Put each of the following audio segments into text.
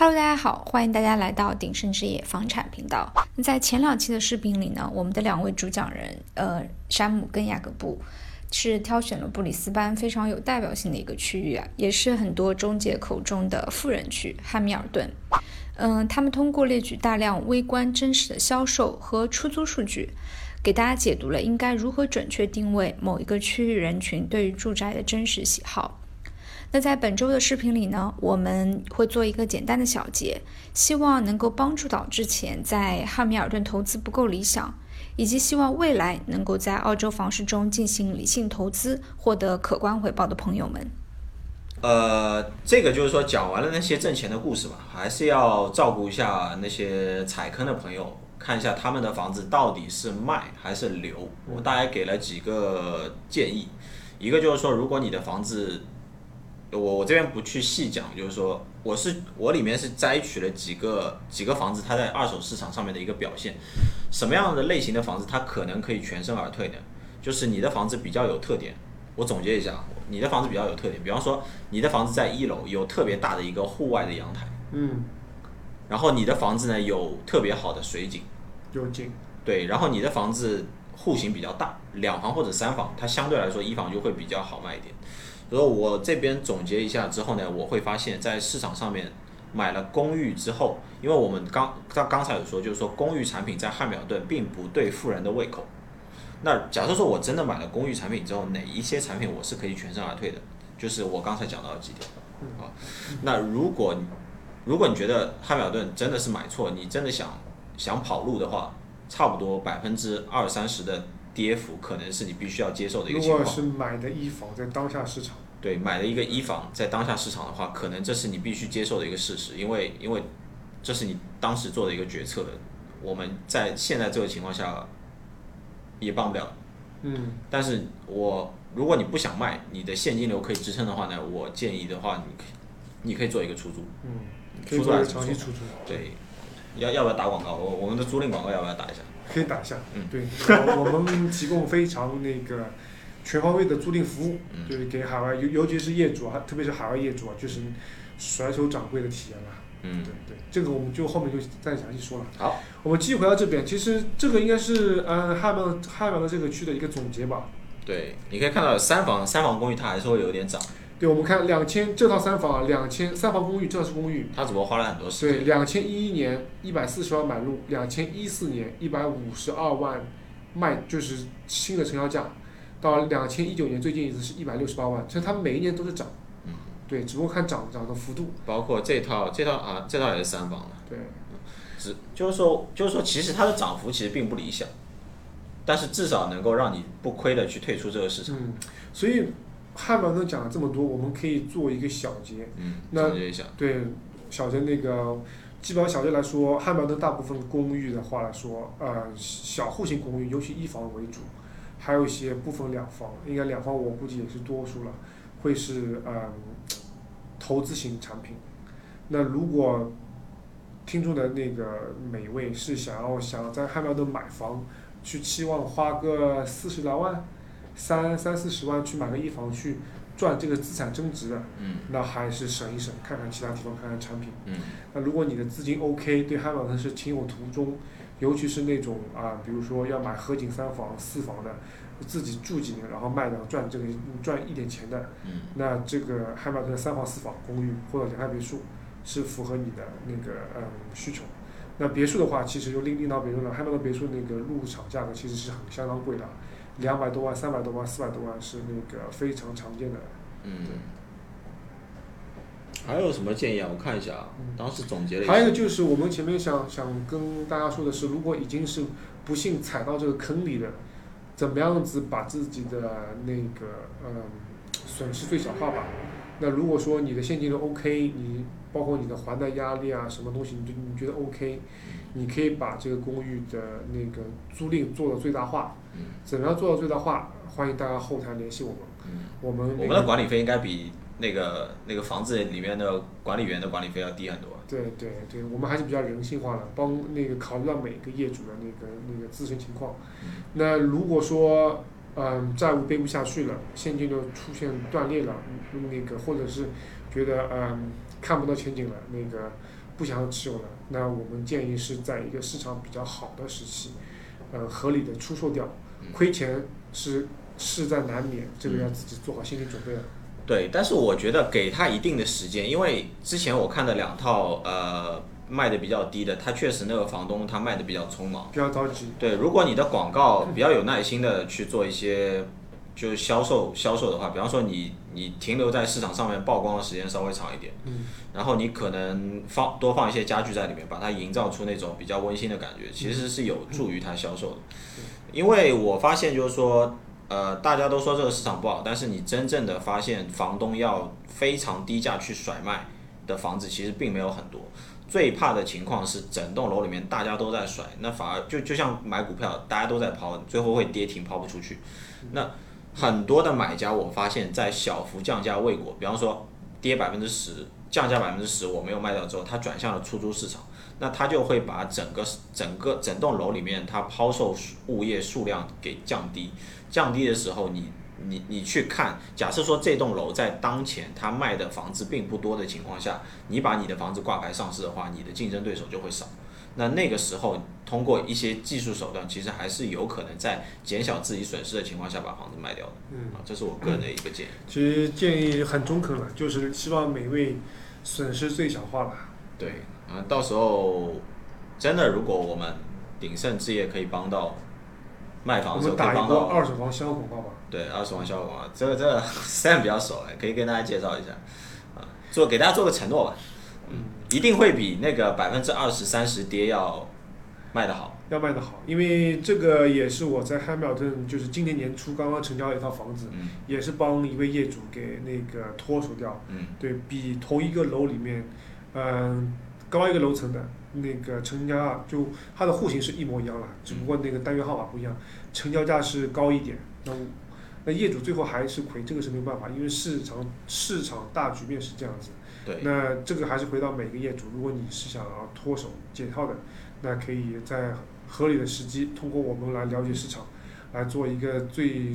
Hello，大家好，欢迎大家来到鼎盛置业房产频道。那在前两期的视频里呢，我们的两位主讲人，呃，山姆跟雅各布，是挑选了布里斯班非常有代表性的一个区域啊，也是很多中介口中的富人区——汉密尔顿。嗯，他们通过列举大量微观真实的销售和出租数据，给大家解读了应该如何准确定位某一个区域人群对于住宅的真实喜好。那在本周的视频里呢，我们会做一个简单的小结，希望能够帮助到之前在汉密尔顿投资不够理想，以及希望未来能够在澳洲房市中进行理性投资，获得可观回报的朋友们。呃，这个就是说讲完了那些挣钱的故事吧，还是要照顾一下那些踩坑的朋友，看一下他们的房子到底是卖还是留。我大概给了几个建议，一个就是说，如果你的房子我我这边不去细讲，就是说我是我里面是摘取了几个几个房子，它在二手市场上面的一个表现，什么样的类型的房子它可能可以全身而退呢？就是你的房子比较有特点。我总结一下，你的房子比较有特点，比方说你的房子在一楼有特别大的一个户外的阳台，嗯，然后你的房子呢有特别好的水景，有景，对，然后你的房子户型比较大，两房或者三房，它相对来说一房就会比较好卖一点。所以我这边总结一下之后呢，我会发现，在市场上面买了公寓之后，因为我们刚刚刚才有说，就是说公寓产品在汉密尔顿并不对富人的胃口。那假设说我真的买了公寓产品之后，哪一些产品我是可以全身而退的？就是我刚才讲到的几点啊。那如果如果你觉得汉密尔顿真的是买错，你真的想想跑路的话，差不多百分之二三十的。跌幅可能是你必须要接受的一个情况。如果是买的一房在当下市场，对，买了一个一房在当下市场的话，可能这是你必须接受的一个事实，因为因为这是你当时做的一个决策的。我们在现在这个情况下也帮不了。嗯。但是我如果你不想卖，你的现金流可以支撑的话呢，我建议的话，你可以你可以做一个出租。嗯。出租还是长期出租？对。要要不要打广告？我我们的租赁广告要不要打一下？可以打一下，嗯对，我们提供非常那个全方位的租赁服务，就是给海外尤尤其是业主啊，特别是海外业主啊，就是甩手掌柜的体验吧。嗯，对对，这个我们就后面就再详细说了。好，我们继续回到这边，其实这个应该是嗯汉堡汉堡的这个区的一个总结吧。对，你可以看到三房三房公寓它还是会有点涨。对，我们看两千这套三房，两千三房公寓，这套是公寓。他只不过花了很多时间。对，两千一一年一百四十万买入，两千一四年一百五十二万卖，就是新的成交价。到两千一九年最近一次是一百六十八万，其实它每一年都是涨。嗯。对，只不过看涨涨的幅度。包括这套，这套啊，这套也是三房的。对。只就是说，就是说，其实它的涨幅其实并不理想，但是至少能够让你不亏的去退出这个市场。嗯。所以。汉堡顿讲了这么多，我们可以做一个小结。嗯，那结一下。对，小结那个，基本上小结来说，汉堡顿大部分公寓的话来说，呃，小户型公寓，尤其一房为主，还有一些部分两房，应该两房我估计也是多数了，会是呃，投资型产品。那如果听众的那个每位是想要想在汉堡顿买房，去期望花个四十来万。三三四十万去买个一房去赚这个资产增值的，那还是省一省，看看其他地方，看看产品。那如果你的资金 OK，对汉堡呢是情有独钟，尤其是那种啊，比如说要买合景三房、四房的，自己住几年然后卖掉赚这个赚一点钱的，那这个汉堡的三房四房公寓或者联排别墅是符合你的那个嗯需求。那别墅的话，其实就另另当别论了，汉堡的别墅那个入场价格其实是很相当贵的。两百多万、三百多万、四百多万是那个非常常见的。嗯。还有什么建议啊？我看一下啊。当时总结了一下。还有就是我们前面想想跟大家说的是，如果已经是不幸踩到这个坑里的，怎么样子把自己的那个嗯损失最小化吧？那如果说你的现金流 OK，你包括你的还贷压力啊，什么东西你你觉得 OK，你可以把这个公寓的那个租赁做到最大化。怎么样做到最大化？欢迎大家后台联系我们。我们我们的管理费应该比那个那个房子里面的管理员的管理费要低很多。对对对，我们还是比较人性化的，帮那个考虑到每个业主的那个那个自身情况。那如果说嗯债务背不下去了，现金流出现断裂了，那个或者是觉得嗯看不到前景了，那个不想要持有呢，那我们建议是在一个市场比较好的时期，呃，合理的出售掉，亏钱是势在难免，这个要自己做好心理准备了。对，但是我觉得给他一定的时间，因为之前我看的两套呃卖的比较低的，他确实那个房东他卖的比较匆忙，比较着急。对，如果你的广告比较有耐心的去做一些就是销售销售的话，比方说你你停留在市场上面曝光的时间稍微长一点，嗯，然后你可能放多放一些家具在里面，把它营造出那种比较温馨的感觉，其实是有助于它销售的。因为我发现就是说。呃，大家都说这个市场不好，但是你真正的发现房东要非常低价去甩卖的房子，其实并没有很多。最怕的情况是整栋楼里面大家都在甩，那反而就就像买股票，大家都在抛，最后会跌停抛不出去。那很多的买家，我发现，在小幅降价未果，比方说跌百分之十，降价百分之十，我没有卖掉之后，他转向了出租市场，那他就会把整个整个整栋楼里面他抛售物业数量给降低。降低的时候，你你你去看，假设说这栋楼在当前它卖的房子并不多的情况下，你把你的房子挂牌上市的话，你的竞争对手就会少。那那个时候，通过一些技术手段，其实还是有可能在减小自己损失的情况下把房子卖掉的。嗯，啊，这是我个人的一个建议。其实建议很中肯了，就是希望每位损失最小化吧。对，啊，到时候真的如果我们鼎盛置业可以帮到。卖房的时候可以帮到二手房销售广告吧。对，二手房销售广告，这个这个 Sam 比较熟哎，可以跟大家介绍一下，啊，做给大家做个承诺吧，嗯，一定会比那个百分之二十三十跌要卖得好。要卖得好，因为这个也是我在汉密顿，就是今年年初刚刚成交了一套房子，嗯，也是帮一位业主给那个脱手掉，嗯，对比同一个楼里面，嗯，高一个楼层的。那个成交价就它的户型是一模一样了，只不过那个单元号码不一样，成交价是高一点。那那业主最后还是亏，这个是没有办法，因为市场市场大局面是这样子。对。那这个还是回到每个业主，如果你是想要脱手解套的，那可以在合理的时机，通过我们来了解市场，来做一个最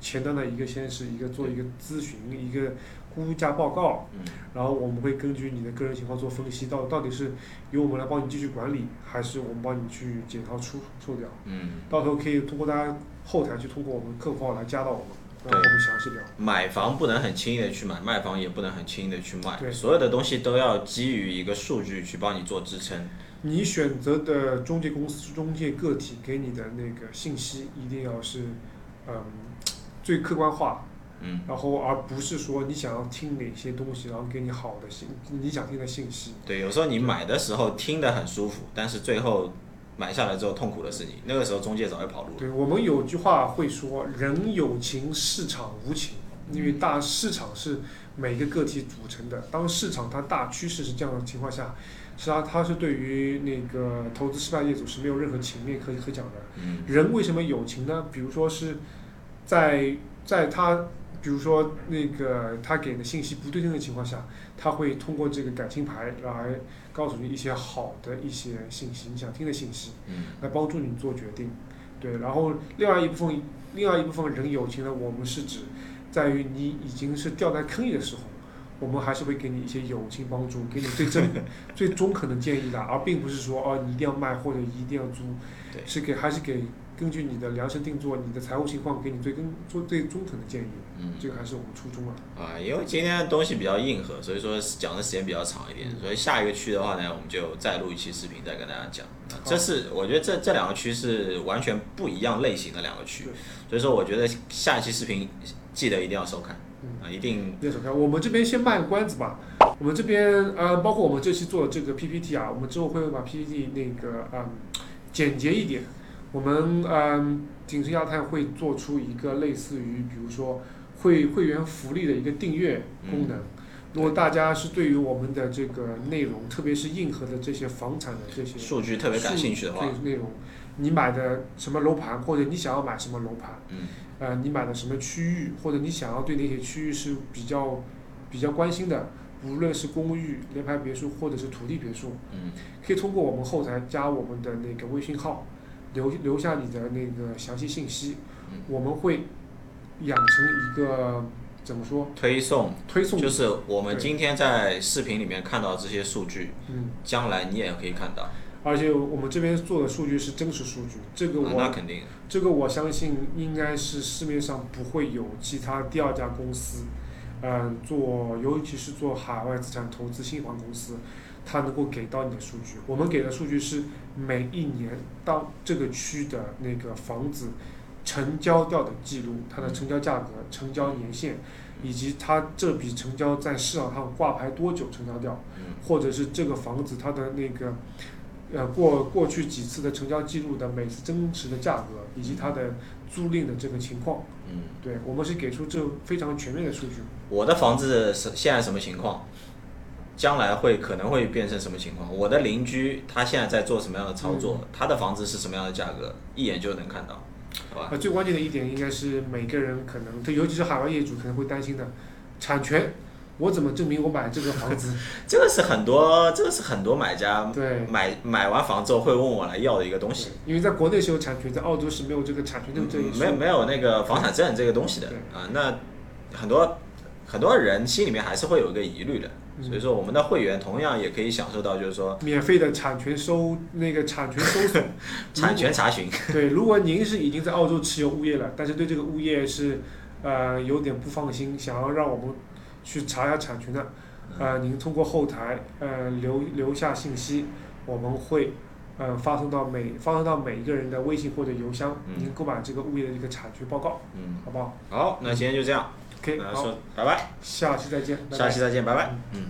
前端的一个先是一个做一个咨询一个。估价报告，然后我们会根据你的个人情况做分析，到到底是由我们来帮你继续管理，还是我们帮你去解套出售掉？嗯，到时候可以通过大家后台去通过我们客服号来加到我们，然后我们详细聊。买房不能很轻易的去买，卖房也不能很轻易的去卖，对，所有的东西都要基于一个数据去帮你做支撑。你选择的中介公司、中介个体给你的那个信息一定要是，嗯，最客观化。嗯，然后而不是说你想要听哪些东西，然后给你好的信，你想听的信息。对，有时候你买的时候听得很舒服，但是最后买下来之后痛苦的是你，那个时候中介早就跑路了。对我们有句话会说，人有情，市场无情，因为大市场是每个个体组成的。当市场它大趋势是这样的情况下，实际上它是对于那个投资失败业主是没有任何情面可可讲的。嗯。人为什么有情呢？比如说是在在他。比如说，那个他给的信息不对称的情况下，他会通过这个感情牌来告诉你一些好的一些信息，你想听的信息，来帮助你做决定。对，然后另外一部分，另外一部分人友情呢，我们是指在于你已经是掉在坑里的时候，我们还是会给你一些友情帮助，给你最真、最中肯的建议的，而并不是说哦，你一定要卖或者一定要租，是给还是给。根据你的量身定做，你的财务情况，给你最根做最中肯的建议。嗯，这个还是我们初衷啊。啊，因为今天的东西比较硬核，所以说讲的时间比较长一点。所以下一个区的话呢，我们就再录一期视频，再跟大家讲。这是我觉得这这两个区是完全不一样类型的两个区，所以说我觉得下一期视频记得一定要收看。啊，一定要收看。我们这边先卖个关子吧。我们这边呃，包括我们这期做的这个 PPT 啊，我们之后会把 PPT 那个嗯简洁一点。我们嗯，景盛亚太会做出一个类似于，比如说会会员福利的一个订阅功能。如果大家是对于我们的这个内容，特别是硬核的这些房产的这些数据特别感兴趣的话，内容，你买的什么楼盘，或者你想要买什么楼盘，嗯，呃，你买的什么区域，或者你想要对哪些区域是比较比较关心的，无论是公寓、联排别墅或者是土地别墅，嗯，可以通过我们后台加我们的那个微信号。留留下你的那个详细信息，我们会养成一个怎么说？推送推送，就是我们今天在视频里面看到这些数据，嗯，将来你也可以看到。而且我们这边做的数据是真实数据，这个啊我、那肯定，这个我相信应该是市面上不会有其他第二家公司，嗯、做尤其是做海外资产投资新房公司，它能够给到你的数据。我们给的数据是每一年当这个区的那个房子成交掉的记录，它的成交价格、成交年限，以及它这笔成交在市场上挂牌多久成交掉，嗯或者是这个房子它的那个。呃，过过去几次的成交记录的每次真实的价格，以及它的租赁的这个情况，嗯，对我们是给出这非常全面的数据。我的房子是现在什么情况？将来会可能会变成什么情况？我的邻居他现在在做什么样的操作？他的房子是什么样的价格？一眼就能看到，好吧？呃，最关键的一点应该是每个人可能，他尤其是海外业主可能会担心的，产权，我怎么证明我买这个房子？这个是很多，这个是很多买家对，买买完房之后会问我来要的一个东西。因为在国内是有产权，在澳洲是没有这个产权证这一说。没有没有那个房产证这个东西的对啊，那很多很多人心里面还是会有一个疑虑的，嗯所以说我们的会员同样也可以享受到，就是说免费的产权收那个产权搜索，产权查询。对，如果您是已经在澳洲持有物业了，但是对这个物业是呃有点不放心，想要让我们去查一下产权的，呃，您通过后台呃留留下信息，我们会呃发送到每发送到每一个人的微信或者邮箱，嗯您购买这个物业的一个产权报告，嗯，好不好好，那今天就这样，？OK，好，说拜拜，下期再见，拜拜下期再见，拜拜。嗯。